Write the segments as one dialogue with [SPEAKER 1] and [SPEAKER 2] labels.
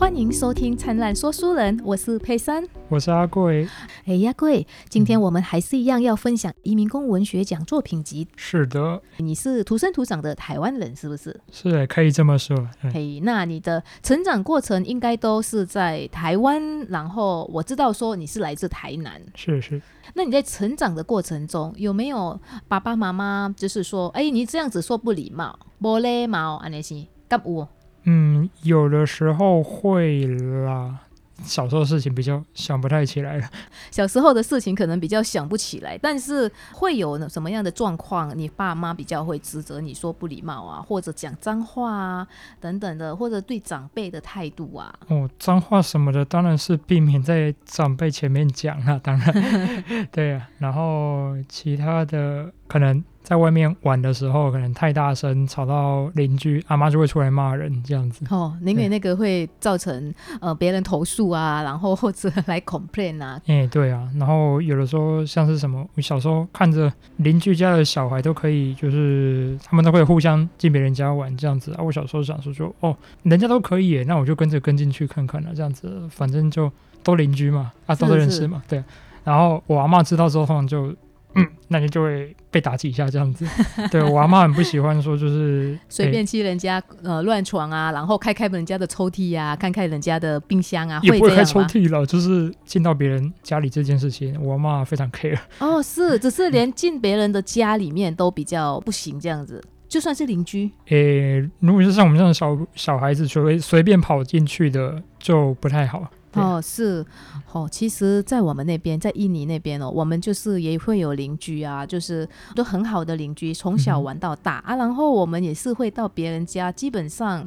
[SPEAKER 1] 欢迎收听《灿烂说书人》，我是佩珊。
[SPEAKER 2] 我是阿贵。
[SPEAKER 1] 哎呀，贵，今天我们还是一样要分享移民工文学奖作品集。
[SPEAKER 2] 是的，
[SPEAKER 1] 你是土生土长的台湾人，是不是？
[SPEAKER 2] 是，可以这么说。
[SPEAKER 1] 嘿，那你的成长过程应该都是在台湾，然后我知道说你是来自台南。
[SPEAKER 2] 是是。
[SPEAKER 1] 那你在成长的过程中，有没有爸爸妈妈就是说，哎，你这样子说不礼貌，不礼貌，安尼是干有？
[SPEAKER 2] 嗯，有的时候会啦。小时候事情比较想不太起来了。
[SPEAKER 1] 小时候的事情可能比较想不起来，但是会有什么样的状况，你爸妈比较会指责你说不礼貌啊，或者讲脏话啊等等的，或者对长辈的态度啊。
[SPEAKER 2] 哦，脏话什么的当然是避免在长辈前面讲啊，当然，对啊。然后其他的可能。在外面玩的时候，可能太大声，吵到邻居，阿妈就会出来骂人，这样子。
[SPEAKER 1] 哦，宁愿那个会造成呃别人投诉啊，然后或者来 complain 啊。
[SPEAKER 2] 哎，对啊，然后有的时候像是什么，我小时候看着邻居家的小孩都可以，就是他们都会互相进别人家玩这样子啊。我小时候想说，就哦，人家都可以，那我就跟着跟进去看看了，这样子，反正就都邻居嘛，啊，都认识嘛，对。然后我阿妈知道之后，就。嗯，那你就会被打击一下这样子。对我阿妈很不喜欢说，就是
[SPEAKER 1] 随便去人家呃乱闯啊，然后开开人家的抽屉啊，看看人家的冰箱啊，
[SPEAKER 2] 也不会开抽屉了，就是进到别人家里这件事情，我阿妈非常 care。
[SPEAKER 1] 哦，是，只是连进别人的家里面都比较不行这样子，就算是邻居。
[SPEAKER 2] 诶，如果是像我们这种小小孩子随随便跑进去的，就不太好。
[SPEAKER 1] 哦，是，哦，其实，在我们那边，在印尼那边哦，我们就是也会有邻居啊，就是都很好的邻居，从小玩到大啊，然后我们也是会到别人家，基本上，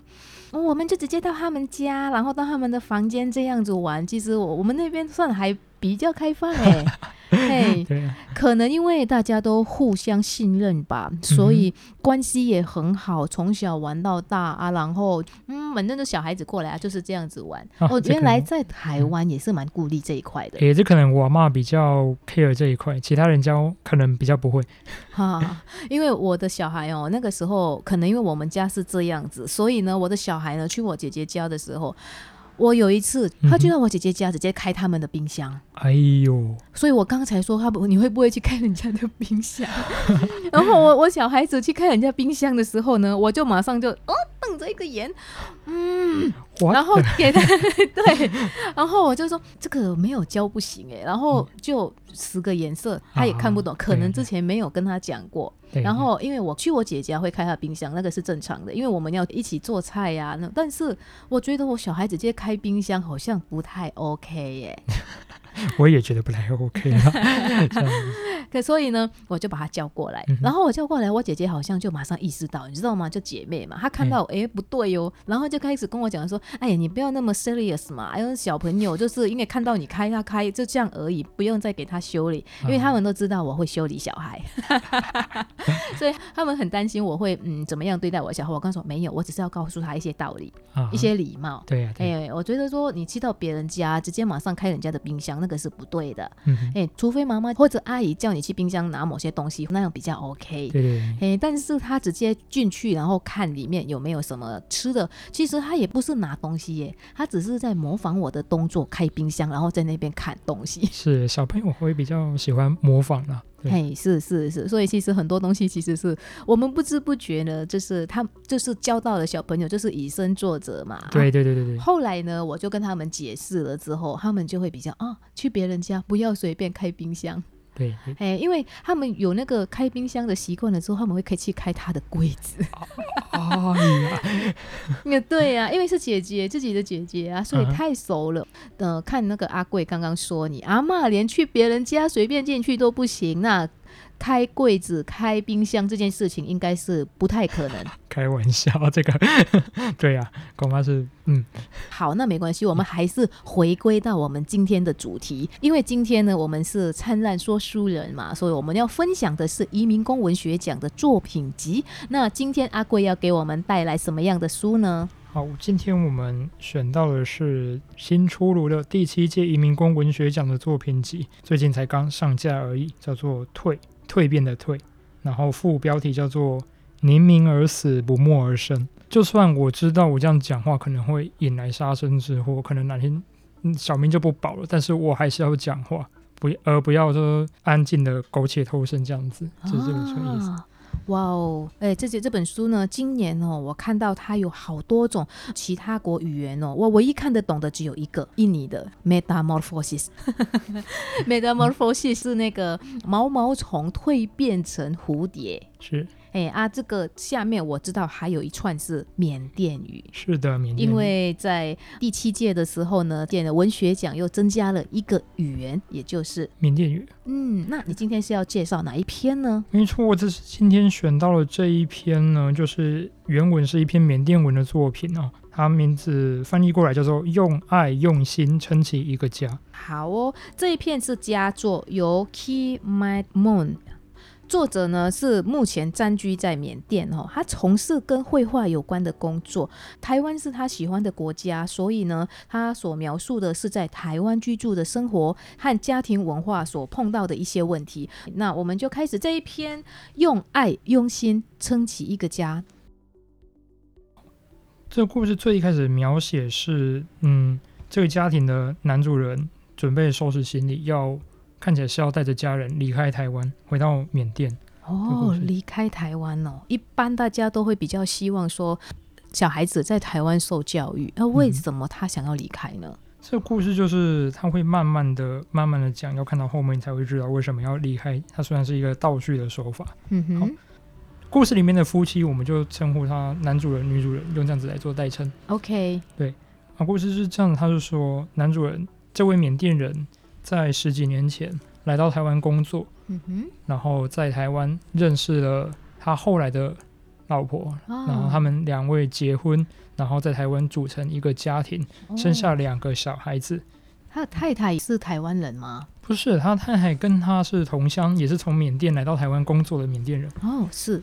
[SPEAKER 1] 我们就直接到他们家，然后到他们的房间这样子玩。其实我我们那边算还比较开放哎。嘿，可能因为大家都互相信任吧，所以关系也很好，从小玩到大啊。然后，嗯，反正就小孩子过来啊，就是这样子玩。我原来在台湾也是蛮顾虑这一块的。
[SPEAKER 2] 也是可能我妈比较 care 这一块，其他人家可能比较不会。
[SPEAKER 1] 哈，因为我的小孩哦，那个时候可能因为我们家是这样子，所以呢，我的小孩呢去我姐姐家的时候。我有一次，他就到我姐姐家直接开他们的冰箱。
[SPEAKER 2] 哎呦！
[SPEAKER 1] 所以我刚才说他不，你会不会去开人家的冰箱？然后我我小孩子去开人家冰箱的时候呢，我就马上就哦瞪着一个眼，嗯，然后给他 对，然后我就说这个没有教不行哎，然后就十个颜色他也看不懂，可能之前没有跟他讲过。然后因为我去我姐家会开他冰箱，那个是正常的，因为我们要一起做菜呀。那但是我觉得我小孩子直接开冰箱好像不太 OK 耶。
[SPEAKER 2] 我也觉得不太 OK 啊，
[SPEAKER 1] 可所以呢，我就把他叫过来，然后我叫过来，我姐姐好像就马上意识到，你知道吗？就姐妹嘛，她看到哎不对哟，然后就开始跟我讲说，哎呀，你不要那么 serious 嘛，哎呦小朋友就是因为看到你开他开就这样而已，不用再给他修理，因为他们都知道我会修理小孩，所以他们很担心我会嗯怎么样对待我小孩。我刚说没有，我只是要告诉他一些道理，一些礼貌。
[SPEAKER 2] 对呀，
[SPEAKER 1] 哎，我觉得说你去到别人家，直接马上开人家的冰箱。那个是不对的，哎，除非妈妈或者阿姨叫你去冰箱拿某些东西，那样比较 OK。
[SPEAKER 2] 对对，
[SPEAKER 1] 哎，但是他直接进去，然后看里面有没有什么吃的，其实他也不是拿东西耶，他只是在模仿我的动作，开冰箱，然后在那边看东西。
[SPEAKER 2] 是小朋友会比较喜欢模仿啊。
[SPEAKER 1] 嘿，是是是，所以其实很多东西其实是我们不知不觉呢，就是他就是教到了小朋友，就是以身作则嘛。
[SPEAKER 2] 对对对对对。
[SPEAKER 1] 后来呢，我就跟他们解释了之后，他们就会比较啊，去别人家不要随便开冰箱。
[SPEAKER 2] 对，
[SPEAKER 1] 哎，因为他们有那个开冰箱的习惯了之后，他们会可以去开他的柜子。
[SPEAKER 2] 哦
[SPEAKER 1] 呀，对呀，因为是姐姐自己的姐姐啊，所以太熟了。呃，看那个阿贵刚刚说你阿妈连去别人家随便进去都不行，那。开柜子、开冰箱这件事情应该是不太可能。
[SPEAKER 2] 开玩笑，这个 对呀，恐怕是嗯。
[SPEAKER 1] 好，那没关系，我们还是回归到我们今天的主题，因为今天呢，我们是灿烂说书人嘛，所以我们要分享的是移民工文学奖的作品集。那今天阿贵要给我们带来什么样的书呢？
[SPEAKER 2] 好，今天我们选到的是新出炉的第七届移民工文学奖的作品集，最近才刚上架而已，叫做《退》。蜕变的蜕，然后副标题叫做《宁鸣而死，不默而生。就算我知道我这样讲话可能会引来杀身之祸，可能哪天小命就不保了，但是我还是要讲话，不而不要说安静的苟且偷生这样子，就是这个意思。
[SPEAKER 1] 哇哦，哎，这些这本书呢，今年哦，我看到它有好多种其他国语言哦，我唯一看得懂的只有一个，印尼的 metamorphosis。metamorphosis 是那个毛毛虫蜕变成蝴蝶。
[SPEAKER 2] 是
[SPEAKER 1] 哎啊，这个下面我知道还有一串是缅甸语。
[SPEAKER 2] 是的，缅甸
[SPEAKER 1] 因为在第七届的时候呢，建的文学奖又增加了一个语言，也就是
[SPEAKER 2] 缅甸语。
[SPEAKER 1] 嗯，那你今天是要介绍哪一篇呢？
[SPEAKER 2] 没错，我这是今天选到了这一篇呢，就是原文是一篇缅甸文的作品哦，它名字翻译过来叫做“用爱用心撑起一个家
[SPEAKER 1] 好哦，这一篇是佳作，由 Key Mat Moon。作者呢是目前暂居在缅甸哦，他从事跟绘画有关的工作。台湾是他喜欢的国家，所以呢，他所描述的是在台湾居住的生活和家庭文化所碰到的一些问题。那我们就开始这一篇，用爱用心撑起一个家。”。
[SPEAKER 2] 这个故事最一开始描写是，嗯，这个家庭的男主人准备收拾行李，要看起来是要带着家人离开台湾，回到缅甸。
[SPEAKER 1] 哦，离开台湾哦，一般大家都会比较希望说，小孩子在台湾受教育。那为
[SPEAKER 2] 嗯
[SPEAKER 1] 什么他想要离开呢？
[SPEAKER 2] 这个故事就是他会慢慢的、慢慢的讲，要看到后面你才会知道为什么要离开。它虽然是一个倒叙的手法，
[SPEAKER 1] 嗯哼
[SPEAKER 2] 故事里面的夫妻，我们就称呼他男主人、女主人，用这样子来做代称。
[SPEAKER 1] ，OK，对
[SPEAKER 2] 啊，故事是这样，他是说男主人这位缅甸人在十几年前来到台湾工作，
[SPEAKER 1] 嗯哼，
[SPEAKER 2] 然后在台湾认识了他后来的老婆，
[SPEAKER 1] 哦
[SPEAKER 2] 然后他们两位结婚，然后在台湾组成一个家庭，生下
[SPEAKER 1] 哦
[SPEAKER 2] 两个小孩子。
[SPEAKER 1] 他的太太是台湾人吗？
[SPEAKER 2] 不是，他太太跟他是同乡，也是从缅甸来到台湾工作的缅甸人。
[SPEAKER 1] 哦，是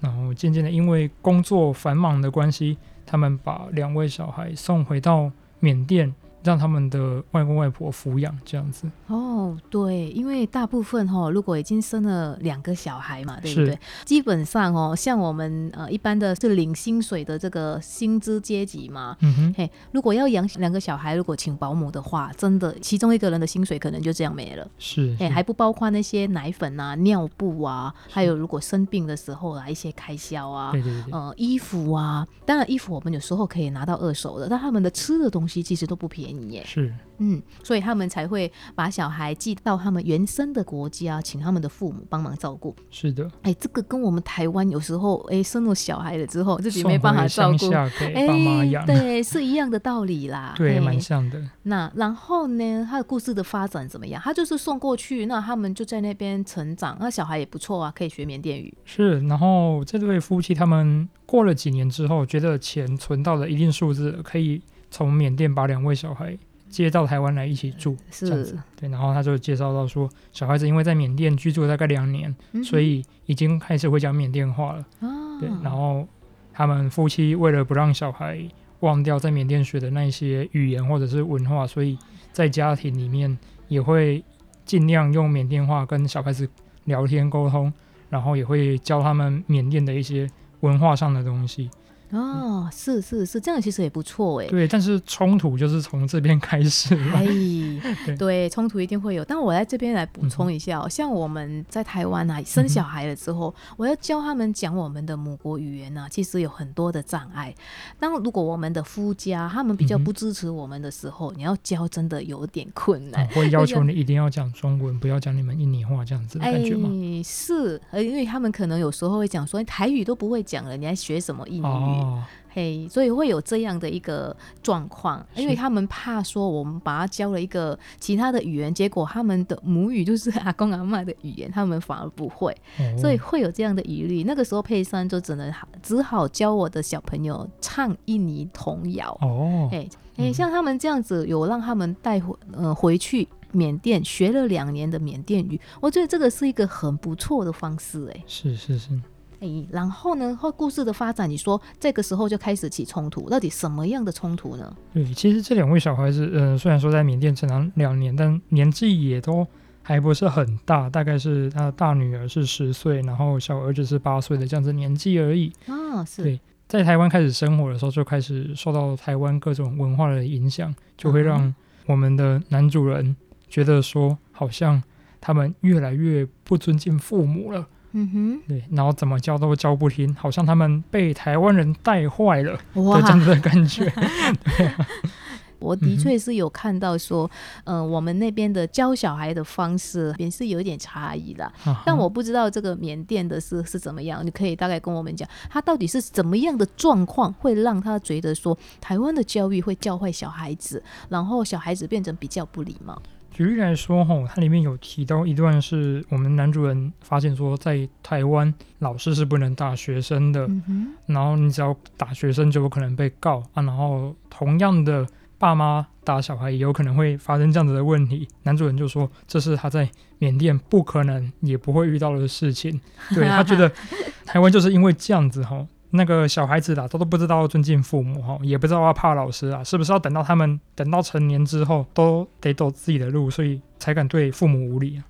[SPEAKER 2] 然后渐渐的，因为工作繁忙的关系，他们把两位小孩送回到缅甸，让他们的外公外婆抚养，这样子。
[SPEAKER 1] 哦，对，因为大部分哈、如果已经生了两个小孩嘛，对不对？基本上哦，像我们呃一般的是领薪水的这个薪资阶级嘛，
[SPEAKER 2] 嗯哼，
[SPEAKER 1] 嘿，如果要养两个小孩，如果请保姆的话，真的其中一个人的薪水可能就这样没了。
[SPEAKER 2] 是，
[SPEAKER 1] 哎，还不包括那些奶粉啊、尿布啊，还有如果生病的时候啊一些开销啊，
[SPEAKER 2] 对对对对，
[SPEAKER 1] 呃，衣服啊。当然，衣服我们有时候可以拿到二手的，但他们的吃的东西其实都不便宜耶。
[SPEAKER 2] 是，
[SPEAKER 1] 嗯，所以他们才会把小孩寄到他们原生的国家，请他们的父母帮忙照顾。
[SPEAKER 2] 是的，
[SPEAKER 1] 哎，这个跟我们台湾有时候哎生了小孩了之后自己没办法
[SPEAKER 2] 回
[SPEAKER 1] 照顾。
[SPEAKER 2] 下给
[SPEAKER 1] 哎对，是一样的道理啦。
[SPEAKER 2] 对，
[SPEAKER 1] 哎
[SPEAKER 2] 蛮像的。
[SPEAKER 1] 那然后呢，他的故事的发展怎么样？他就是送过去，那他们就在那边成长，那小孩也不错啊，可以学缅甸语。
[SPEAKER 2] 是，然后这对夫妻他们过了几年之后，觉得钱存到了一定数字，可以从缅甸把两位小孩接到台湾来一起住，这样子，。对，然后他就介绍到说，小孩子因为在缅甸居住了大概两年，
[SPEAKER 1] 嗯
[SPEAKER 2] 所以已经开始会讲缅甸话了。
[SPEAKER 1] 哦，
[SPEAKER 2] 对，然后他们夫妻为了不让小孩忘掉在缅甸学的那些语言或者是文化，所以在家庭里面也会尽量用缅甸话跟小孩子聊天沟通，然后也会教他们缅甸的一些文化上的东西。
[SPEAKER 1] 哦，是是是，这样其实也不错哎。
[SPEAKER 2] 对，但是冲突就是从这边开始了。
[SPEAKER 1] 哎
[SPEAKER 2] 对，
[SPEAKER 1] 冲突一定会有。但我在这边来补充一下、哦，像我们在台湾啊，生小孩了之后，我要教他们讲我们的母国语言啊，其实有很多的障碍。当如果我们的夫家他们比较不支持我们的时候，你要教真的有点困难。
[SPEAKER 2] 啊会要求你一定要讲中文，不要讲你们印尼话这样子的感觉吗？
[SPEAKER 1] 哎，是，呃，因为他们可能有时候会讲说台语都不会讲了，你还学什么印尼语？
[SPEAKER 2] 哦，
[SPEAKER 1] 嘿，所以会有这样的一个状况，因为他们怕说我们把他教了一个其他的语言，结果他们的母语就是阿公阿妈的语言，他们反而不会，
[SPEAKER 2] 哦
[SPEAKER 1] 所以会有这样的疑虑。那个时候佩珊就只能好只好教我的小朋友唱印尼童谣。
[SPEAKER 2] 哦，
[SPEAKER 1] 哎像他们这样子，有让他们带回呃回去缅甸学了两年的缅甸语，我觉得这个是一个很不错的方式。哎
[SPEAKER 2] 是是是，
[SPEAKER 1] 哎，然后呢，后故事的发展，你说这个时候就开始起冲突，到底什么样的冲突呢？
[SPEAKER 2] 对，其实这两位小孩子，呃，虽然说在缅甸成长两年，但年纪也都还不是很大，大概是他的大女儿是十岁，然后小儿子是八岁的这样子年纪而已。
[SPEAKER 1] 啊，是
[SPEAKER 2] 对，在台湾开始生活的时候，就开始受到台湾各种文化的影响，就会让我们的男主人觉得说，好像他们越来越不尊敬父母了。
[SPEAKER 1] 嗯哼，
[SPEAKER 2] 对，然后怎么教都教不听，好像他们被台湾人带坏了的这，样子的感觉。
[SPEAKER 1] 我的确是有看到说，嗯、我们那边的教小孩的方式也是有一点差异的。
[SPEAKER 2] 啊
[SPEAKER 1] 但我不知道这个缅甸的是是怎么样，你可以大概跟我们讲，他到底是怎么样的状况会让他觉得说台湾的教育会教坏小孩子，然后小孩子变成比较不礼貌。
[SPEAKER 2] 举例来说，吼，它里面有提到一段是我们男主人发现说，在台湾老师是不能打学生的，
[SPEAKER 1] 嗯，
[SPEAKER 2] 然后你只要打学生就有可能被告啊，然后同样的爸妈打小孩也有可能会发生这样子的问题。男主人就说这是他在缅甸不可能也不会遇到的事情，对他觉得 台湾就是因为这样子哈。那个小孩子啦，他都不知道尊敬父母哈，也不知道要怕老师啊，是不是要等到他们等到成年之后都得走自己的路，所以才敢对父母无礼啊？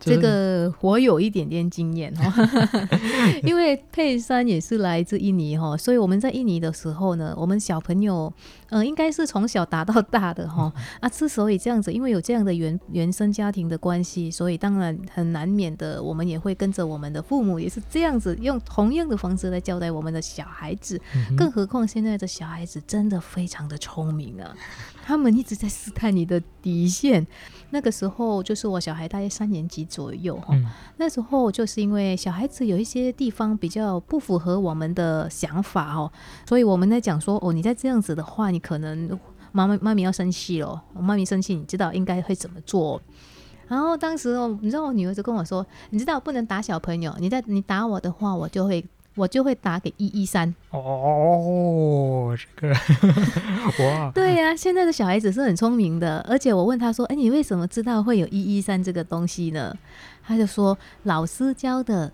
[SPEAKER 1] 这
[SPEAKER 2] 是
[SPEAKER 1] 个我有一点点经验哦，因为佩珊也是来自印尼哈，所以我们在印尼的时候呢，我们小朋友，嗯、应该是从小打到大的哈。啊，之所以这样子，因为有这样的原原生家庭的关系，所以当然很难免的，我们也会跟着我们的父母也是这样子，用同样的方式来交代我们的小孩子，
[SPEAKER 2] 嗯
[SPEAKER 1] 更何况现在的小孩子真的非常的聪明啊，他们一直在试探你的底线。那个时候就是我小孩大概三年级左右哈，
[SPEAKER 2] 嗯。
[SPEAKER 1] 那时候就是因为小孩子有一些地方比较不符合我们的想法哦，所以我们在讲说哦，你在这样子的话，你可能妈妈妈咪要生气了，妈咪生气，你知道应该会怎么做。然后当时哦，你知道我女儿就跟我说，你知道不能打小朋友，你在你打我的话，我就会我就会打给一一三。
[SPEAKER 2] 哦，这个 哇，
[SPEAKER 1] 对呀、现在的小孩子是很聪明的，而且我问他说：“哎，你为什么知道会有一一三这个东西呢？”他就说：“老师教的。”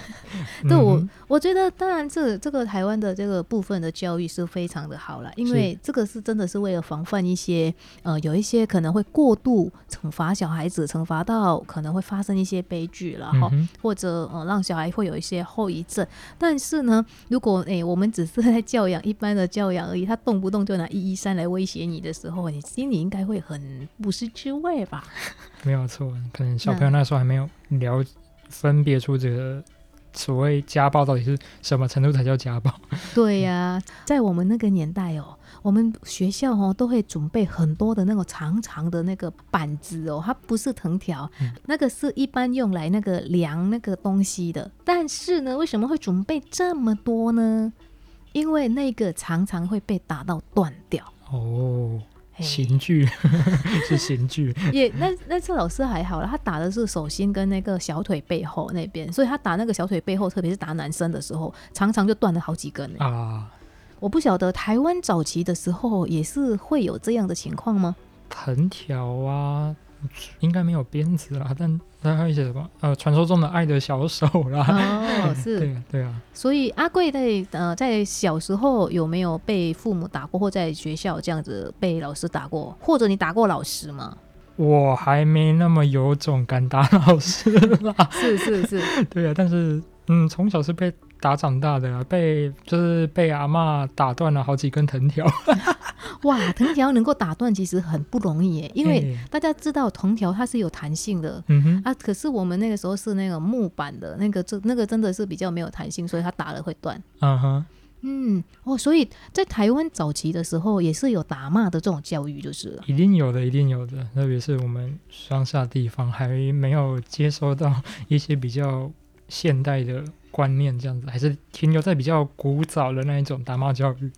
[SPEAKER 1] 对我
[SPEAKER 2] 嗯，
[SPEAKER 1] 我觉得当然这这个台湾的这个部分的教育是非常的好了，因为这个是真的是为了防范一些呃有一些可能会过度惩罚小孩子，惩罚到可能会发生一些悲剧了哈。
[SPEAKER 2] 嗯
[SPEAKER 1] 或者呃让小孩会有一些后遗症。但是呢，如果诶、我们只是在教养一般的教养而已，他动不动就拿一一三来威胁你的时候，你心里应该会很不是滋味吧？
[SPEAKER 2] 没有错，可能小朋友那时候还没有了分别出这个所谓家暴到底是什么程度才叫家暴。
[SPEAKER 1] 对呀、在我们那个年代哦，我们学校哦都会准备很多的那种长长的那个板子哦，它不是藤条，
[SPEAKER 2] 嗯
[SPEAKER 1] 那个是一般用来那个量那个东西的。但是呢，为什么会准备这么多呢？因为那个常常会被打到断掉。
[SPEAKER 2] 哦，
[SPEAKER 1] 嘿
[SPEAKER 2] 刑具。是刑具，
[SPEAKER 1] 也那那次老师还好了，他打的是手心跟那个小腿背后那边，所以他打那个小腿背后，特别是打男生的时候，常常就断了好几根欸。
[SPEAKER 2] 啊，
[SPEAKER 1] 我不晓得台湾早期的时候也是会有这样的情况吗？
[SPEAKER 2] 藤条啊，应该没有鞭子啦，但但还有一些什么呃，传说中的爱的小手啦。
[SPEAKER 1] 哦，是，
[SPEAKER 2] 对啊，对啊，
[SPEAKER 1] 所以阿贵在呃在小时候有没有被父母打过，或在学校这样子被老师打过，或者你打过老师吗？
[SPEAKER 2] 我还没那么有种敢打老师啦。
[SPEAKER 1] 是是是，
[SPEAKER 2] 对啊，但是嗯，从小是被打长大的啊，被就是被阿妈打断了好几根藤条，
[SPEAKER 1] 哇，藤条能够打断其实很不容易耶，因为大家知道藤条它是有弹性的，
[SPEAKER 2] 嗯哼，
[SPEAKER 1] 啊，可是我们那个时候是那个木板的那个，这那个真的是比较没有弹性，所以它打了会断。
[SPEAKER 2] 嗯哼，
[SPEAKER 1] 嗯，哦，所以在台湾早期的时候也是有打骂的这种教育，就是。了。
[SPEAKER 2] 一定有的，一定有的，特别是我们乡下地方还没有接收到一些比较现代的观念，这样子还是停留在比较古早的那一种打骂教育。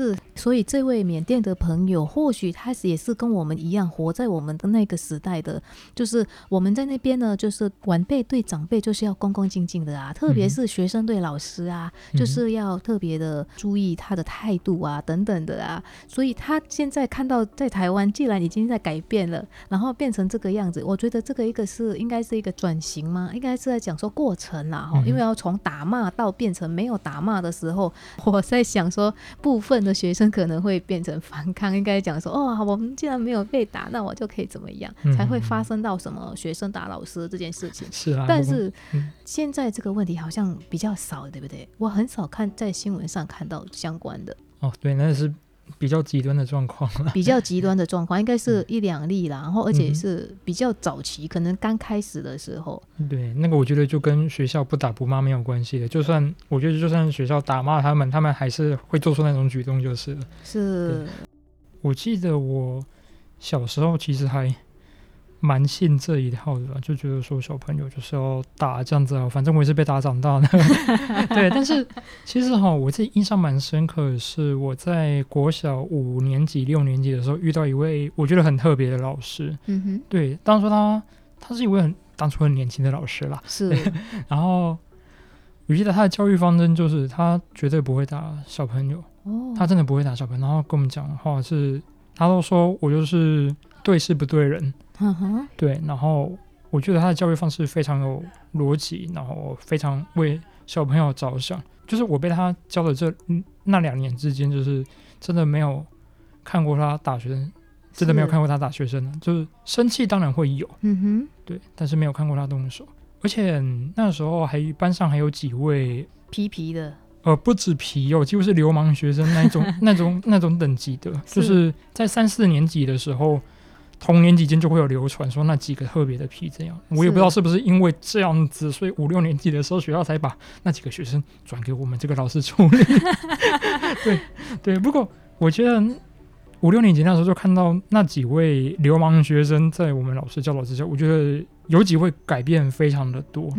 [SPEAKER 1] 是，所以这位缅甸的朋友，或许他也是跟我们一样，活在我们的那个时代的，就是我们在那边呢，就是晚辈对长辈就是要恭恭敬敬的啊，特别是学生对老师啊，就是要特别的注意他的态度啊，等等的啊。所以他现在看到在台湾既然已经在改变了，然后变成这个样子，我觉得这个一个是应该是一个转型吗？应该是在讲说过程啦，哈、
[SPEAKER 2] 嗯
[SPEAKER 1] 因为要从打骂到变成没有打骂的时候，我在想说，部分的学生可能会变成反抗，应该讲说，哦，我们既然没有被打，那我就可以怎么样，
[SPEAKER 2] 嗯
[SPEAKER 1] 才会发生到什么学生打老师这件事情。
[SPEAKER 2] 是啊，
[SPEAKER 1] 但是
[SPEAKER 2] 嗯
[SPEAKER 1] 现在这个问题好像比较少，对不对？我很少看在新闻上看到相关的
[SPEAKER 2] 哦，对，那是比较极端的状况了。
[SPEAKER 1] 比较极端的状况，应该是一两例啦，然后而且
[SPEAKER 2] 嗯
[SPEAKER 1] 是比较早期，可能刚开始的时候，
[SPEAKER 2] 对，那个我觉得就跟学校不打不骂没有关系的。就算我觉得，就算学校打骂他们，他们还是会做出那种举动就是了。
[SPEAKER 1] 是
[SPEAKER 2] 我记得我小时候其实还蛮信这一套的吧，就觉得说小朋友就是要打这样子啊，反正我也是被打长大的。对，但是其实哈，我自己印象蛮深刻的是，我在国小五年级、六年级的时候遇到一位我觉得很特别的老师。
[SPEAKER 1] 嗯哼，
[SPEAKER 2] 对，当初他他是一位很当初很年轻的老师啦，
[SPEAKER 1] 是
[SPEAKER 2] 然后我记得他的教育方针就是他绝对不会打小朋友。
[SPEAKER 1] 哦，
[SPEAKER 2] 他真的不会打小朋友，然后跟我们讲话是，他都说我就是对事不对人，
[SPEAKER 1] 嗯哼，
[SPEAKER 2] 对，然后我觉得他的教育方式非常有逻辑，然后非常为小朋友着想，就是我被他教的这嗯那两年之间，就是真的没有看过他打学生，真的没有看过他打学生的，就是生气当然会有，
[SPEAKER 1] 嗯哼，
[SPEAKER 2] 对，但是没有看过他动手，而且那时候还班上还有几位
[SPEAKER 1] 皮皮的，
[SPEAKER 2] 呃，不止皮哦，几乎是流氓学生那种、那种、那种等级的，就是。在三四年级的时候，同年级间就会有流传说那几个特别的皮这样。我也不知道是不是因为这样子，所以五六年级的时候学校才把那几个学生转给我们这个老师处理。对对，不过我觉得五六年级那时候就看到那几位流氓学生在我们老师教导之下，我觉得有几位改变非常的多。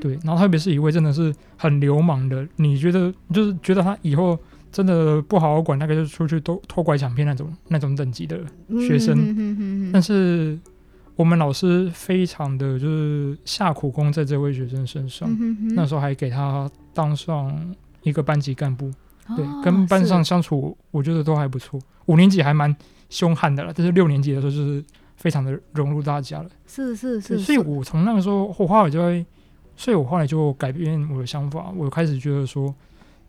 [SPEAKER 2] 对，然后特别是一位真的是很流氓的，你觉得就是觉得他以后真的不好好管，大概就出去偷偷拐抢骗那种那种等级的。学生
[SPEAKER 1] 嗯哼哼哼哼
[SPEAKER 2] 但是我们老师非常的就是下苦功在这位学生身上，
[SPEAKER 1] 嗯哼哼
[SPEAKER 2] 那时候还给他当上一个班级干部，对，
[SPEAKER 1] 哦
[SPEAKER 2] 跟班上相处我觉得都还不错。五年级还蛮凶悍的了，但是六年级的时候就是非常的融入大家了。
[SPEAKER 1] 是是，是，是
[SPEAKER 2] 所以我从那个时候，我后来就会，所以我后来就改变我的想法，我开始觉得说，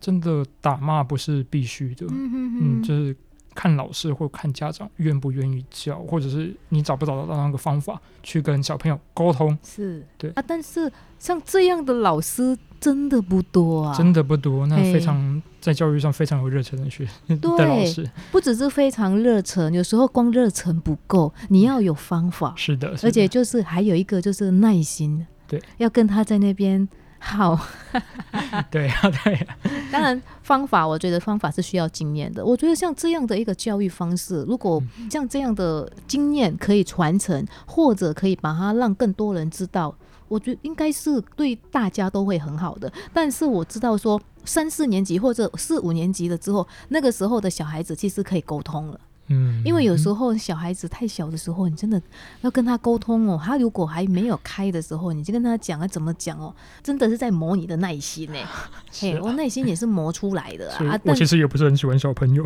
[SPEAKER 2] 真的打骂不是必须的，
[SPEAKER 1] 嗯哼
[SPEAKER 2] 嗯，就是看老师或看家长愿不愿意教，或者是你找不找得到那个方法去跟小朋友沟通，
[SPEAKER 1] 是。
[SPEAKER 2] 对。
[SPEAKER 1] 啊，但是像这样的老师真的不多啊，
[SPEAKER 2] 真的不多。那非常在教育上非常有热忱的学 的
[SPEAKER 1] 对
[SPEAKER 2] 老师，
[SPEAKER 1] 不只是非常热忱，有时候光热忱不够，你要有方法，
[SPEAKER 2] 是的，是
[SPEAKER 1] 而且就是还有一个就是耐心，
[SPEAKER 2] 对，
[SPEAKER 1] 要跟他在那边好。
[SPEAKER 2] 对啊，对啊，
[SPEAKER 1] 当然，方法我觉得方法是需要经验的。我觉得像这样的一个教育方式，如果
[SPEAKER 2] 嗯
[SPEAKER 1] 像这样的经验可以传承，或者可以把它让更多人知道，我觉得应该是对大家都会很好的。但是我知道说三四年级或者四五年级了之后，那个时候的小孩子其实可以沟通了。
[SPEAKER 2] 嗯，
[SPEAKER 1] 因为有时
[SPEAKER 2] 候
[SPEAKER 1] 候小孩子太小的时候，你真的要跟他沟通哦。他如果还没有开的时候，你就跟他讲啊怎么讲哦，真的是在磨你的耐心呢。嘿，我耐心也是磨出来的啊。
[SPEAKER 2] 我其实也不是很喜欢小朋友，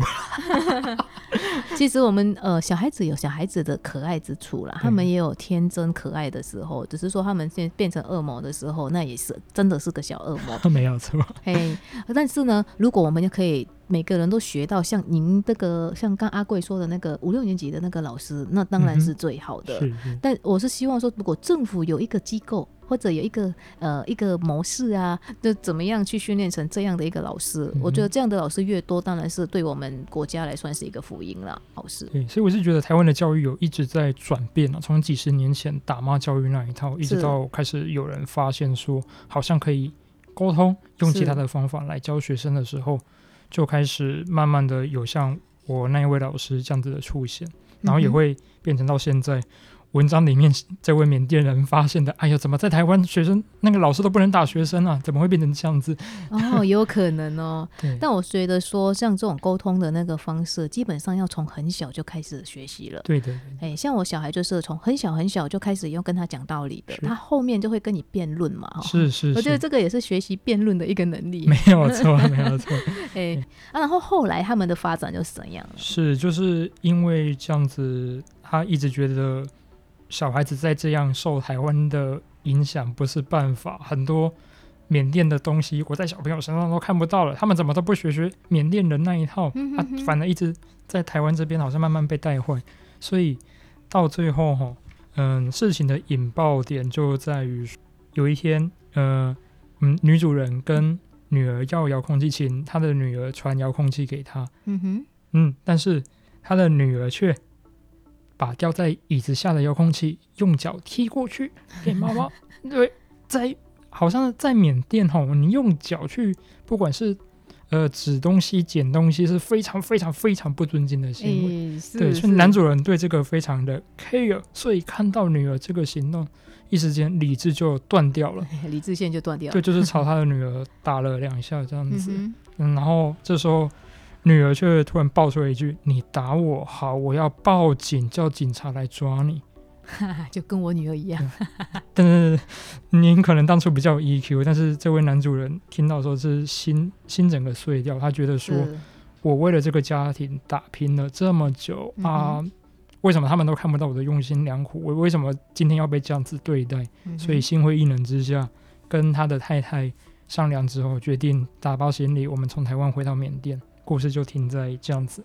[SPEAKER 1] 其实我们呃小孩子有小孩子的可爱之处啦，他们也有天真可爱的时候，只是说他们现在变成恶魔的时候，那也是真的是个小恶魔。
[SPEAKER 2] 没有错，
[SPEAKER 1] 嘿，但是呢，如果我们就可以每个人都学到像您这个，像刚阿贵说的那个五六年级的那个老师，那当然是最好的。但我是希望说，如果政府有一个机构或者有一个呃一个模式啊，就怎么样去训练成这样的一个老师？
[SPEAKER 2] 嗯
[SPEAKER 1] 我觉得这样的老师越多，当然是对我们国家来算是一个福音了。老师，
[SPEAKER 2] 对，所以我是觉得台湾的教育有一直在转变啊，从几十年前打骂教育那一套，一直到开始有人发现说好像可以沟通，用其他的方法来教学生的时候，就开始慢慢的有像我那一位老师这样子的出现，然后也会变成到现在。文章里面这位缅甸人发现的，哎呀，怎么在台湾学生那个老师都不能打学生啊？怎么会变成这样子？
[SPEAKER 1] 哦，有可能哦。
[SPEAKER 2] 对，
[SPEAKER 1] 但我觉得说，像这种沟通的那个方式，基本上要从很小就开始学习了。
[SPEAKER 2] 对的，
[SPEAKER 1] 哎，像我小孩就是从很小很小就开始要跟他讲道理的，他后面就会跟你辩论嘛。哈
[SPEAKER 2] 是是，
[SPEAKER 1] 我觉得这个也是学习辩论的一个能力。
[SPEAKER 2] 没有错，没有错。
[SPEAKER 1] 哎、啊，然后后来他们的发展又是怎样了？
[SPEAKER 2] 是，就是因为这样子，他一直觉得小孩子再这样受台湾的影响不是办法，很多缅甸的东西，我在小朋友身上都看不到了，他们怎么都不学学缅甸人那一套，啊
[SPEAKER 1] 嗯哼哼，
[SPEAKER 2] 反而一直在台湾这边好像慢慢被带坏，所以到最后哈，嗯，事情的引爆点就在于有一天，呃，嗯，女主人跟女儿要遥控器，琴她的女儿传遥控器给她，
[SPEAKER 1] 嗯哼，
[SPEAKER 2] 嗯，但是她的女儿却把掉在椅子下的遥控器用脚踢过去给妈妈。对，在好像在缅甸吼，你用脚去，不管是呃指东西、捡东西，是非常非常非常不尊敬的行为。对，所以男主人对这个非常的 care，所以看到女儿这个行动，一时间理智就断掉了。
[SPEAKER 1] 理智线就断掉了对，
[SPEAKER 2] 就是朝 他的女儿打了两下这样子。
[SPEAKER 1] 嗯，
[SPEAKER 2] 嗯，然后这时候女儿却突然爆出了一句：“你打我，好，我要报警，叫警察来抓你。
[SPEAKER 1] 就跟我女儿一样。”
[SPEAKER 2] 但是您可能当初比较有 EQ，但是这位男主人听到说是心心整个碎掉，他觉得说我为了这个家庭打拼了这么久
[SPEAKER 1] 嗯
[SPEAKER 2] 啊，为什么他们都看不到我的用心良苦？我为什么今天要被这样子对待？
[SPEAKER 1] 嗯
[SPEAKER 2] 所以心灰意冷之下，跟他的太太商量之后，决定打包行李，我们从台湾回到缅甸。故事就停在这样子。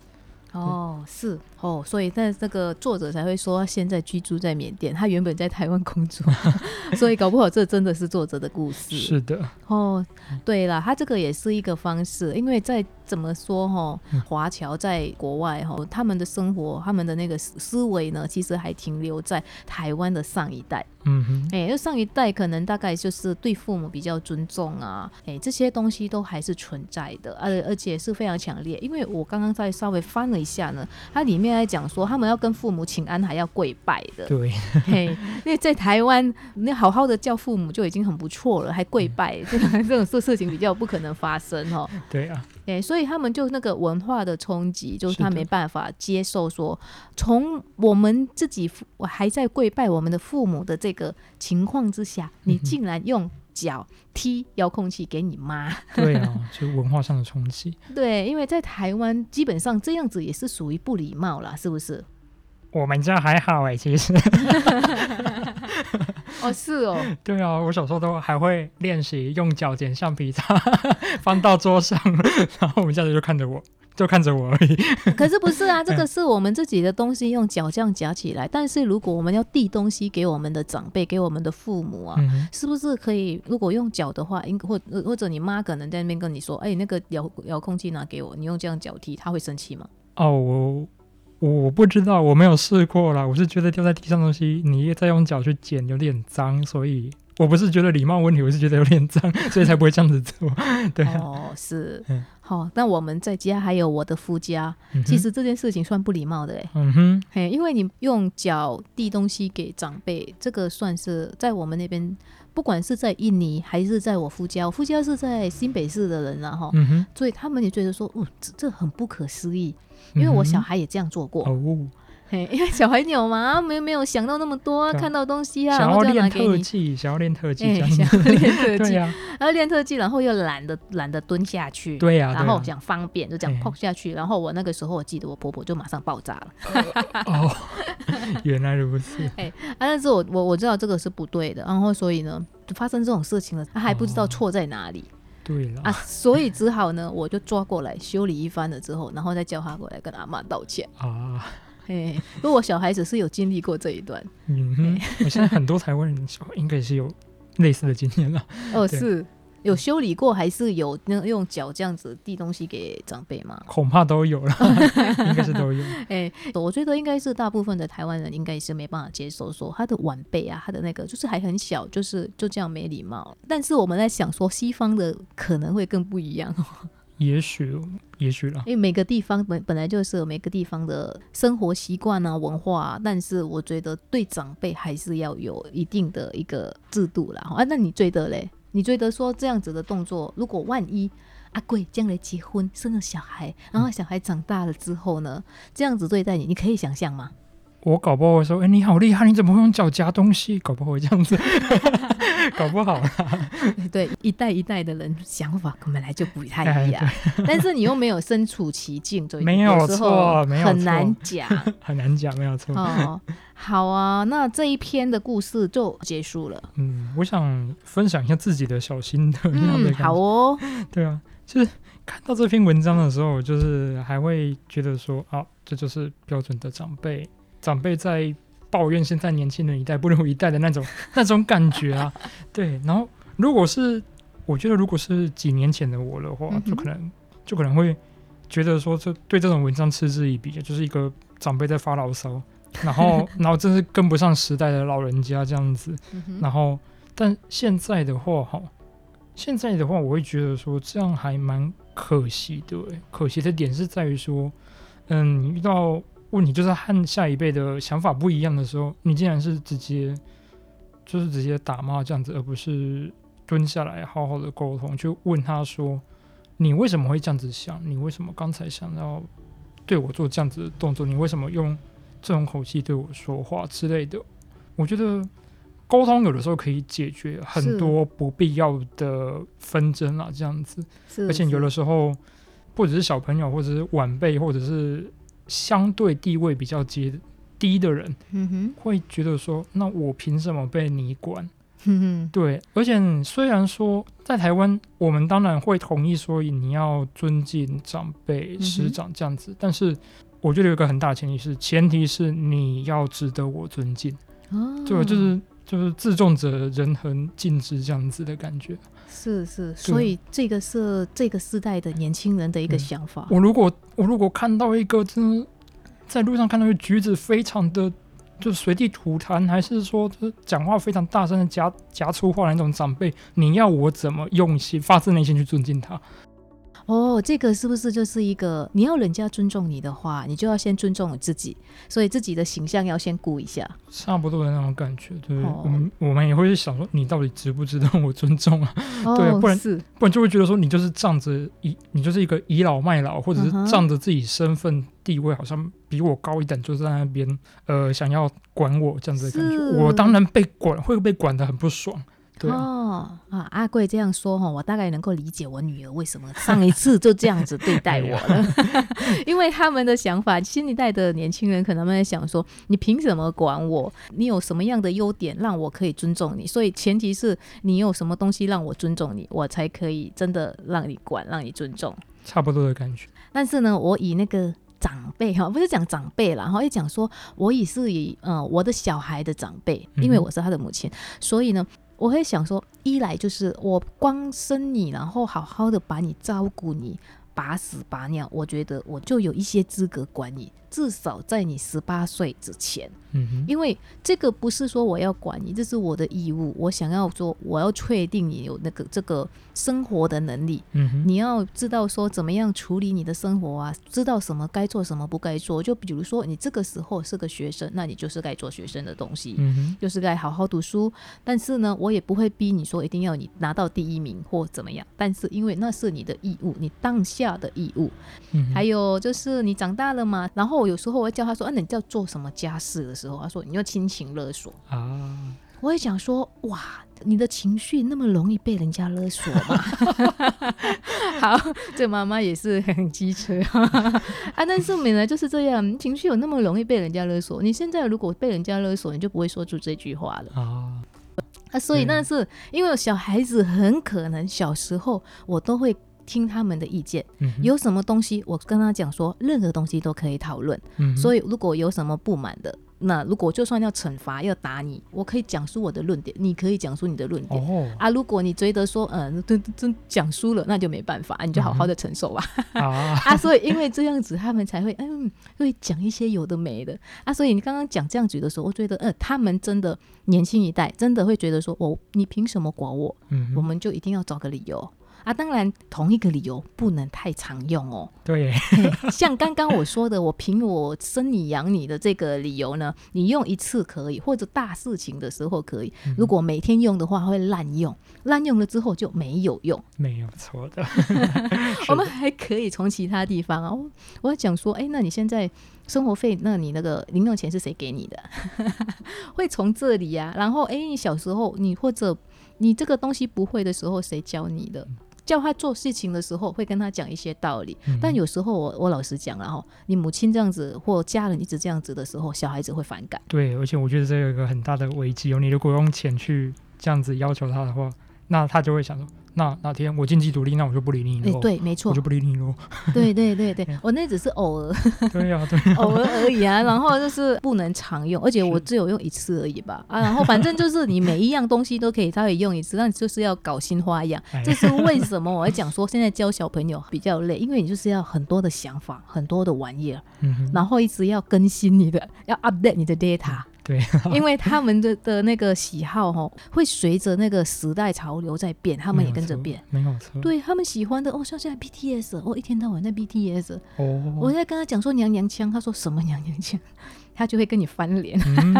[SPEAKER 1] 哦，是哦，所以但这个作者才会说他现在居住在缅甸，他原本在台湾工作，所以搞不好这真的是作者的故事。
[SPEAKER 2] 是的，
[SPEAKER 1] 哦，对了，他这个也是一个方式，因为在怎么说哈
[SPEAKER 2] 嗯，
[SPEAKER 1] 华侨在国外哈，他们的生活，他们的那个思思维呢，其实还停留在台湾的上一代。
[SPEAKER 2] 嗯哼，
[SPEAKER 1] 哎，就上一代可能大概就是对父母比较尊重啊，哎，这些东西都还是存在的，而而且是非常强烈。因为我刚刚在稍微翻了一下呢，它里面在讲说他们要跟父母请安，还要跪拜的。
[SPEAKER 2] 对，
[SPEAKER 1] 嘿，因为在台湾，你好好的叫父母就已经很不错了，还跪拜，这个这种事事情比较不可能发生哦。
[SPEAKER 2] 对啊，
[SPEAKER 1] 哎，所以他们就那个文化的冲击，就是他没办法接受说，从我们自己我还在跪拜我们的父母的这个情况之下，你竟然用脚踢遥控器给你妈。
[SPEAKER 2] 对啊，就文化上的冲击。
[SPEAKER 1] 对，因为在台湾基本上这样子也是属于不礼貌啦，是不是？
[SPEAKER 2] 我们家还好哎、其实。
[SPEAKER 1] 哦，是哦，
[SPEAKER 2] 对啊，我小时候都还会练习用脚捡橡皮擦，放到桌上，然后我们家人就看着我，就看着我而已。
[SPEAKER 1] 可是不是啊？这 个是我们自己的东西，用脚这样夹起来。但是如果我们要递东西给我们的长辈、给我们的父母啊，
[SPEAKER 2] 嗯，
[SPEAKER 1] 是不是可以？如果用脚的话，应或呃或者你妈可能在那边跟你说：“哎、那个遥遥控器拿给我，你用这样脚踢，他会生气吗
[SPEAKER 2] 哦，我我我不知道，我没有试过啦。我是觉得掉在地上的东西，你再用脚去捡有点脏，所以我不是觉得礼貌问题，我是觉得有点脏，所以才不会这样子做。对？”啊，
[SPEAKER 1] 哦，是
[SPEAKER 2] 嗯，
[SPEAKER 1] 好、那我们在家还有我的夫家，
[SPEAKER 2] 嗯
[SPEAKER 1] 其，实这件事情算不礼貌的哎。
[SPEAKER 2] 嗯哼，
[SPEAKER 1] 嘿，因为你用脚递东西给长辈，这个算是在我们那边，不管是在印尼还是在我夫家，我夫家是在新北市的人然后，
[SPEAKER 2] 嗯，
[SPEAKER 1] 所以他们也觉得说，哦，这这很不可思议，因为我小
[SPEAKER 2] 嗯
[SPEAKER 1] 孩也这样做过，嘿，因为小孩鸟嘛，没没有想到那么多，
[SPEAKER 2] 啊
[SPEAKER 1] 看到东西啊，然后
[SPEAKER 2] 想要练
[SPEAKER 1] 就拿给你，
[SPEAKER 2] 特技，想要练特技
[SPEAKER 1] 想。要练特 技，
[SPEAKER 2] 呀，
[SPEAKER 1] 然后练特技，然后又懒得懒得蹲下去，
[SPEAKER 2] 对呀，对呀
[SPEAKER 1] 然后想方便就这样碰下去，然后我那个时候我记得我婆婆就马上爆炸了。
[SPEAKER 2] 哦，原来如此。
[SPEAKER 1] 啊，但是我我我知道这个是不对的，然后所以呢，就发生这种事情了，他还不知道
[SPEAKER 2] 哦
[SPEAKER 1] 错在哪里、
[SPEAKER 2] 对了
[SPEAKER 1] 啊，，所以只好呢，我就抓过来修理一番了之后，然后再叫他过来跟阿妈道歉。
[SPEAKER 2] 啊，
[SPEAKER 1] 嘿，不过我小孩子是有经历过这一段，
[SPEAKER 2] 嗯哼，我现在很多台湾人小应该是有类似的经验了。
[SPEAKER 1] 哦，是有修理过，还是有那用脚这样子递东西给长辈吗？
[SPEAKER 2] 恐怕都有了，应该是都有。
[SPEAKER 1] 哎、我觉得应该是大部分的台湾人应该是没办法接受，说他的晚辈啊，他的那个就是还很小，就是就这样没礼貌。但是我们在想说，西方的可能会更不一样，
[SPEAKER 2] 也许，也许啦。
[SPEAKER 1] 因为每个地方本本来就是有每个地方的生活习惯啊、文化啊，但是我觉得对长辈还是要有一定的一个制度啦。啊，那你觉得嘞？你觉得说这样子的动作，如果万一阿贵将来结婚生了小孩，然后小孩长大了之后呢，这样子对待你，你可以想象吗？
[SPEAKER 2] 我搞不好会说，哎、你好厉害，你怎么会用脚夹东西？搞不好会这样子，搞不好啦。
[SPEAKER 1] 对，一代一代的人想法本来就不太
[SPEAKER 2] 哎
[SPEAKER 1] 一样，但是你又没有身处其境，所 以
[SPEAKER 2] 没有错没有
[SPEAKER 1] 很
[SPEAKER 2] 错
[SPEAKER 1] 难讲。
[SPEAKER 2] 很难讲，没有错。
[SPEAKER 1] 哦，好啊，那这一篇的故事就结束了。
[SPEAKER 2] 嗯，我想分享一下自己的小心得，这样的
[SPEAKER 1] 嗯，
[SPEAKER 2] 感觉。
[SPEAKER 1] 好哦，
[SPEAKER 2] 对啊，就是看到这篇文章的时候，就是还会觉得说，啊，这就是标准的长辈，长辈在抱怨现在年轻人一代不如一代的那种 那种感觉啊。对，然后如果是我觉得如果是几年前的我的话，
[SPEAKER 1] 嗯
[SPEAKER 2] 就可能就可能会觉得说，这对这种文章嗤之以鼻，就是一个长辈在发牢骚。然后，然后真是跟不上时代的老人家这样子，
[SPEAKER 1] 嗯
[SPEAKER 2] 然后，但现在的话，哈，现在的话，我会觉得说这样还蛮可惜的。诶，可惜的点是在于说，嗯，你遇到问题就是和下一辈的想法不一样的时候，你竟然是直接就是直接打骂这样子，而不是蹲下来好好的沟通，去问他说，你为什么会这样子想？你为什么刚才想要对我做这样子的动作？你为什么用这种口气对我说话之类的？我觉得沟通有的时候可以解决很多不必要的纷争啊，这样子。而且有的时候，不只是小朋友，或者是晚辈，或者是相对地位比较低低的人，
[SPEAKER 1] 嗯哼
[SPEAKER 2] 会觉得说，那我凭什么被你管？
[SPEAKER 1] 嗯哼，
[SPEAKER 2] 对，而且虽然说在台湾，我们当然会同意说你要尊敬长辈、师长这样子，但是我觉得有一个很大的前提是，前提是你要值得我尊敬。
[SPEAKER 1] 哦，
[SPEAKER 2] 对，就是就是自重者人恒敬之这样子的感觉。
[SPEAKER 1] 是是，所以这个是这个时代的年轻人的一个
[SPEAKER 2] 嗯
[SPEAKER 1] 想法。
[SPEAKER 2] 我如果我如果看到一个真的在路上看到一个举止非常的就随地吐痰，还是说就是讲话非常大声的夹夹粗话的那种长辈，你要我怎么用心发自内心去尊敬他？
[SPEAKER 1] 哦，这个是不是就是一个你要人家尊重你的话，你就要先尊重你自己，所以自己的形象要先顾一下。
[SPEAKER 2] 差不多的那种感觉。对，
[SPEAKER 1] 哦
[SPEAKER 2] 我们我们也会想说，你到底值不值得我尊重啊？
[SPEAKER 1] 哦，
[SPEAKER 2] 对不然不然就会觉得说你就是仗着倚，你就是一个倚老卖老，或者是仗着自己身份地位好像比我高一等，就在那边呃想要管我这样子的感觉。我当然被管会被管得很不爽，
[SPEAKER 1] 哦啊，阿贵这样说哈，我大概能够理解我女儿为什么上一次就这样子对待我了，因为他们的想法，新一代的年轻人可能们在想说，你凭什么管我？你有什么样的优点让我可以尊重你？所以前提是你有什么东西让我尊重你，我才可以真的让你管，让你尊重。
[SPEAKER 2] 差不多的感觉。
[SPEAKER 1] 但是呢，我以那个长辈哈，不是讲长辈啦，然后也讲说，我也是以呃我的小孩的长辈，因为我是他的母亲，所以呢，我会想说，一来就是我光生你，然后好好的把你照顾你。把屎把尿，我觉得我就有一些资格管你，至少在你十八岁之前，
[SPEAKER 2] 嗯哼，
[SPEAKER 1] 因为这个不是说我要管你，这是我的义务。我想要说，我要确定你有那个这个生活的能力，
[SPEAKER 2] 嗯哼，
[SPEAKER 1] 你要知道说怎么样处理你的生活啊，知道什么该做，什么不该做。就比如说你这个时候是个学生，那你就是该做学生的东西，
[SPEAKER 2] 嗯哼，
[SPEAKER 1] 就是该好好读书。但是呢，我也不会逼你说一定要你拿到第一名或怎么样。但是因为那是你的义务，你当下的义务。
[SPEAKER 2] 嗯，
[SPEAKER 1] 还有就是你长大了嘛，然后有时候我会叫他说，啊，你叫做什么家事的时候，他说你要亲情勒索。
[SPEAKER 2] 啊，
[SPEAKER 1] 我会想说，哇，你的情绪那么容易被人家勒索吗？好，这妈妈也是很机车 啊，但是本来就是这样，情绪有那么容易被人家勒索。你现在如果被人家勒索，你就不会说出这句话了
[SPEAKER 2] 啊，
[SPEAKER 1] 啊。所以
[SPEAKER 2] 对
[SPEAKER 1] 那是因为小孩子很可能小时候我都会。听他们的意见，
[SPEAKER 2] 嗯，
[SPEAKER 1] 有什么东西我跟他讲说，任何东西都可以讨论。
[SPEAKER 2] 嗯，
[SPEAKER 1] 所以如果有什么不满的，那如果就算要惩罚要打你，我可以讲述我的论点，你可以讲述你的论点。
[SPEAKER 2] 哦
[SPEAKER 1] 啊，如果你觉得说，嗯，真真讲输了，那就没办法，你就好好的承受吧。
[SPEAKER 2] 啊，
[SPEAKER 1] 啊，所以因为这样子，他们才会，嗯，会讲一些有的没的啊。所以你刚刚讲这样子的时候，我觉得，呃，他们真的年轻一代真的会觉得说，我你凭什么管我？
[SPEAKER 2] 嗯，
[SPEAKER 1] 我们就一定要找个理由啊。当然，同一个理由不能太常用哦。
[SPEAKER 2] 对，
[SPEAKER 1] 嘿 像刚刚我说的，我凭我生你养你的这个理由呢，你用一次可以，或者大事情的时候可以。
[SPEAKER 2] 嗯
[SPEAKER 1] 如果每天用的话，会滥用，滥用了之后就没有用。
[SPEAKER 2] 没有错的。是
[SPEAKER 1] 我们还可以从其他地方啊，我我要讲说，哎，那你现在生活费，那你那个零用钱是谁给你的？会从这里呀、然后，哎，你小时候你或者你这个东西不会的时候，谁教你的？教他做事情的时候，会跟他讲一些道理。
[SPEAKER 2] 嗯
[SPEAKER 1] 但有时候我我老实讲了哈，你母亲这样子或家人一直这样子的时候，小孩子会反感。
[SPEAKER 2] 对，而且我觉得这有一个很大的危机哦。你如果用钱去这样子要求他的话，那他就会想说，那哪天我经济独立，那我就不理你
[SPEAKER 1] 哎、
[SPEAKER 2] 了。
[SPEAKER 1] 对，没错
[SPEAKER 2] 我就，不理你了。
[SPEAKER 1] 对对对对，我那只是偶尔
[SPEAKER 2] 对呀、对呀、
[SPEAKER 1] 偶尔而已啊，然后就是不能常用，而且我只有用一次而已吧。啊，然后反正就是你每一样东西都可以稍微用一次，但就是要搞新花样。
[SPEAKER 2] 哎
[SPEAKER 1] 这是为什么我要讲说现在教小朋友比较累，因为你就是要很多的想法，很多的玩意儿，
[SPEAKER 2] 嗯，
[SPEAKER 1] 然后一直要更新你的，要 update 你的 data。
[SPEAKER 2] 对，
[SPEAKER 1] 因为他们的的那个喜好哦，会随着那个时代潮流在变，他们也跟着变。
[SPEAKER 2] 没有错。
[SPEAKER 1] 对他们喜欢的哦，像现在 BTS 哦，一天到晚在 BTS，
[SPEAKER 2] 哦，
[SPEAKER 1] 我在跟他讲说娘娘腔，他说什么娘娘腔，他就会跟你翻脸。
[SPEAKER 2] 嗯，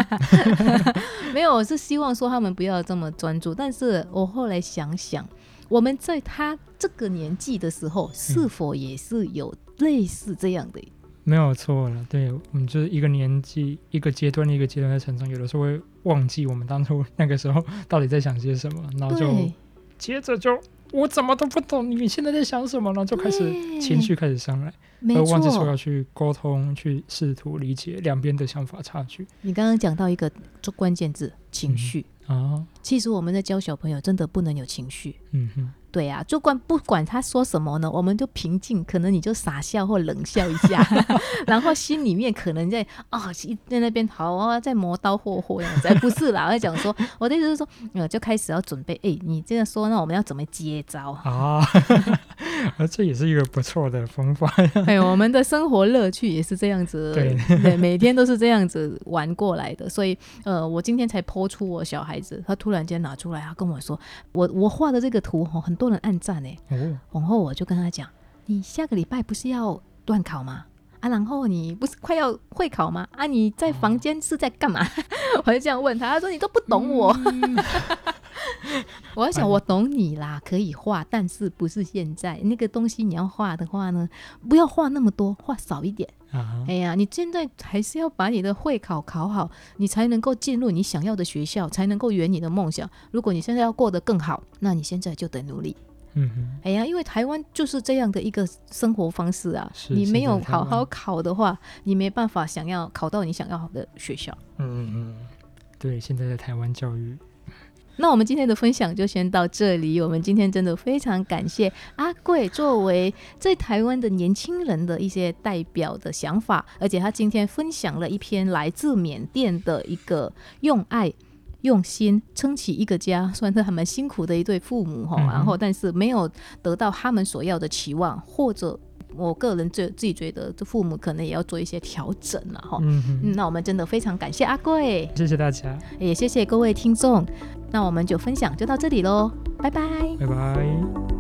[SPEAKER 1] 没有，我是希望说他们不要这么专注。但是我后来想想，我们在他这个年纪的时候，是否也是有类似这样的？
[SPEAKER 2] 没有错了。对，我们就是一个年纪、一个阶段、一个阶段的成长，有的时候会忘记我们当初那个时候到底在想些什么，然后就，接着就我怎么都不懂你现在在想什么，然后就开始情绪开始上来，
[SPEAKER 1] 没
[SPEAKER 2] 而忘记说要。去沟通，去试图理解两边的想法差距
[SPEAKER 1] 你刚刚讲到一个就关键字情绪。
[SPEAKER 2] 啊。
[SPEAKER 1] 其实我们在教小朋友，真的不能有情绪。
[SPEAKER 2] 嗯哼，
[SPEAKER 1] 对啊，就管不管他说什么呢，我们就平静，可能你就傻笑或冷笑一下，然后心里面可能在啊、在那边好啊，在磨刀霍霍样子，哎不是啦，我在讲说，我的意思是说，呃，就开始要准备，哎，你这样说，那我们要怎么接招？
[SPEAKER 2] 啊，而 这也是一个不错的方法。
[SPEAKER 1] 哎，我们的生活乐趣也是这样子，
[SPEAKER 2] 对
[SPEAKER 1] 对，每天都是这样子玩过来的，所以呃，我今天才剖出我小孩子，他突然间拿出来，他跟我说，我我画的这个图哈，很多人按赞哎，
[SPEAKER 2] 哦，
[SPEAKER 1] 然后我就跟他讲，你下个礼拜不是要断考吗？啊，然后你不是快要会考吗？啊，你在房间是在干嘛？我就这样问他，他说你都不懂我。我在想，我懂你啦，可以画，但是不是现在那个东西你要画的话呢，不要画那么多，画少一点。
[SPEAKER 2] 啊，
[SPEAKER 1] 哎呀，你现在还是要把你的会考考好，你才能够进入你想要的学校，才能够圆你的梦想。如果你现在要过得更好，那你现在就得努力。
[SPEAKER 2] 嗯哼，
[SPEAKER 1] 哎呀，因为台湾就是这样的一个生活方式啊，你没有好好考的话，你没办法想要考到你想要的学校。
[SPEAKER 2] 嗯嗯，对，现在的台湾教育，
[SPEAKER 1] 那我们今天的分享就先到这里。我们今天真的非常感谢阿贵作为在台湾的年轻人的一些代表的想法，而且他今天分享了一篇来自缅甸的一个用爱。用心撑起一个家，算是还蛮辛苦的一对父母哈，
[SPEAKER 2] 嗯
[SPEAKER 1] 然后但是没有得到他们所要的期望，或者我个人自自己觉得，这父母可能也要做一些调整了哈。
[SPEAKER 2] 嗯，
[SPEAKER 1] 嗯，那我们真的非常感谢阿贵，
[SPEAKER 2] 谢谢大家，
[SPEAKER 1] 也谢谢各位听众。那我们就分享就到这里喽，拜拜。
[SPEAKER 2] 拜拜。